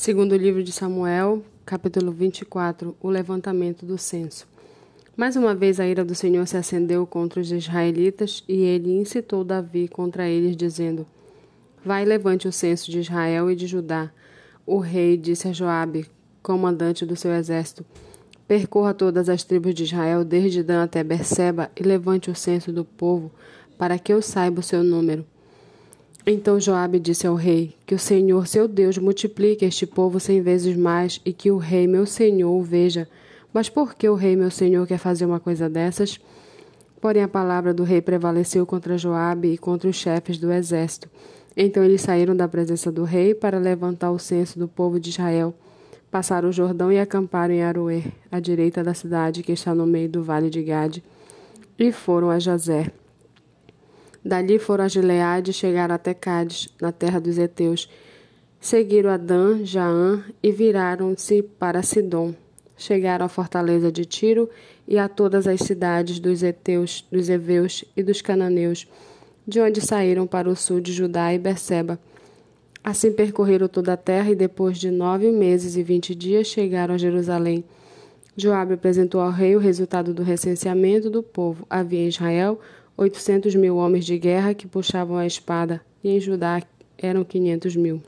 Segundo o livro de Samuel, capítulo 24, o levantamento do censo. Mais uma vez a ira do Senhor se acendeu contra os israelitas e ele incitou Davi contra eles, dizendo: Vai levante o censo de Israel e de Judá. O rei disse a Joabe, comandante do seu exército: Percorra todas as tribos de Israel, desde Dan até Berseba, e levante o censo do povo, para que eu saiba o seu número. Então Joabe disse ao rei: Que o Senhor, seu Deus, multiplique este povo cem vezes mais e que o rei, meu senhor, o veja. Mas por que o rei, meu senhor, quer fazer uma coisa dessas? Porém a palavra do rei prevaleceu contra Joabe e contra os chefes do exército. Então eles saíram da presença do rei para levantar o censo do povo de Israel. Passaram o Jordão e acamparam em Aroer, à direita da cidade que está no meio do vale de Gade, e foram a Jazer. Dali foram a Gileade e chegaram até Cádiz, na terra dos heteus. Seguiram Adã, Jaã e viraram-se para Sidom. Chegaram à fortaleza de Tiro e a todas as cidades dos heteus, dos heveus e dos cananeus, de onde saíram para o sul de Judá e Berseba. Assim percorreram toda a terra e depois de nove meses e vinte dias chegaram a Jerusalém. Joabe apresentou ao rei o resultado do recenseamento do povo. Havia em Israel oitocentos mil homens de guerra que puxavam a espada, e em Judá eram quinhentos mil.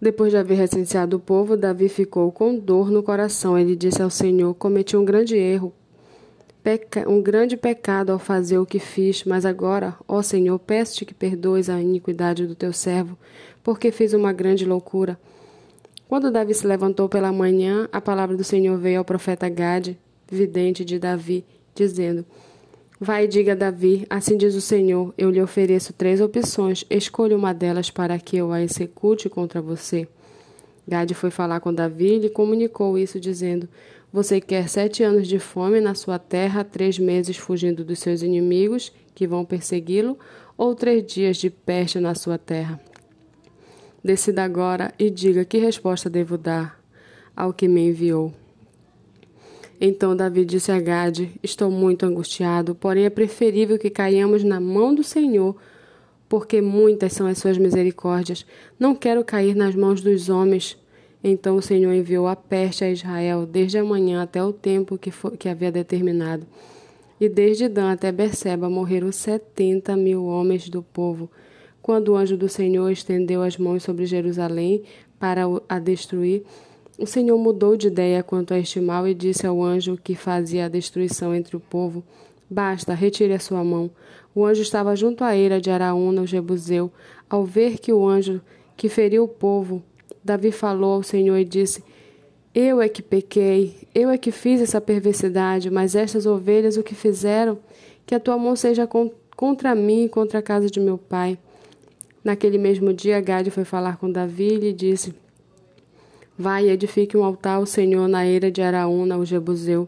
Depois de haver recenseado o povo, Davi ficou com dor no coração. Ele disse ao Senhor: Cometi um grande erro, um grande pecado ao fazer o que fiz, mas agora, ó Senhor, peço-te que perdoes a iniquidade do teu servo, porque fiz uma grande loucura. Quando Davi se levantou pela manhã, a palavra do Senhor veio ao profeta Gade, vidente de Davi, dizendo: Vai e diga a Davi: Assim diz o Senhor: Eu lhe ofereço três opções. Escolha uma delas para que eu a execute contra você. Gade foi falar com Davi e lhe comunicou isso, dizendo: Você quer sete anos de fome na sua terra, três meses fugindo dos seus inimigos que vão persegui-lo, ou três dias de peste na sua terra? Decida agora e diga que resposta devo dar ao que me enviou. Então Davi disse a Gade: Estou muito angustiado, porém é preferível que caiamos na mão do Senhor, porque muitas são as suas misericórdias. Não quero cair nas mãos dos homens. Então o Senhor enviou a peste a Israel, desde a manhã até o tempo que, for, que havia determinado. E desde Dan até Berseba morreram setenta mil homens do povo. Quando o anjo do Senhor estendeu as mãos sobre Jerusalém para a destruir, o Senhor mudou de ideia quanto a este mal e disse ao anjo que fazia a destruição entre o povo: Basta, retire a sua mão. O anjo estava junto à eira de Araúna, o Jebuseu. Ao ver que o anjo que feriu o povo, Davi falou ao Senhor e disse: Eu é que pequei, eu é que fiz essa perversidade, mas estas ovelhas o que fizeram? Que a tua mão seja contra mim e contra a casa de meu pai. Naquele mesmo dia, Gade foi falar com Davi e lhe disse: Vai e edifique um altar ao Senhor na eira de Araúna, o Jebuseu.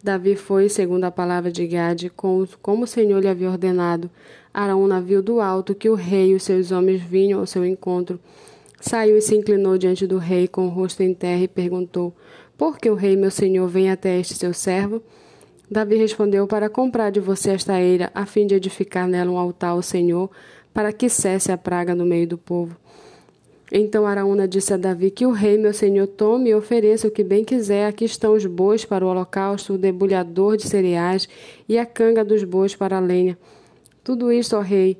Davi foi, segundo a palavra de Gade, como o Senhor lhe havia ordenado. Araúna viu do alto que o rei e os seus homens vinham ao seu encontro. Saiu e se inclinou diante do rei com o rosto em terra e perguntou: Por que o rei, meu senhor, vem até este seu servo? Davi respondeu: Para comprar de você esta eira, a fim de edificar nela um altar ao Senhor, para que cesse a praga no meio do povo. Então Araúna disse a Davi que o rei, meu senhor, tome e ofereça o que bem quiser. Aqui estão os bois para o holocausto, o debulhador de cereais e a canga dos bois para a lenha. Tudo isso, ó rei,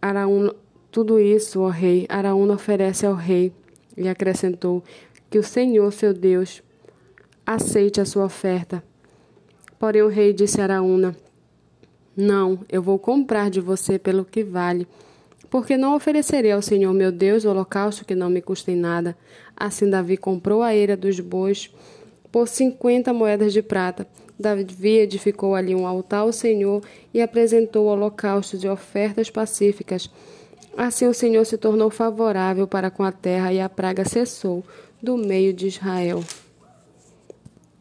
Araúna, tudo isso, ó rei, Araúna oferece ao rei. E acrescentou que o Senhor, seu Deus, aceite a sua oferta. Porém o rei disse a Araúna: Não, eu vou comprar de você pelo que vale porque não oferecerei ao Senhor meu Deus o holocausto que não me custe nada. Assim Davi comprou a eira dos bois por cinquenta moedas de prata. Davi edificou ali um altar ao Senhor e apresentou holocaustos e ofertas pacíficas. Assim o Senhor se tornou favorável para com a terra e a praga cessou do meio de Israel.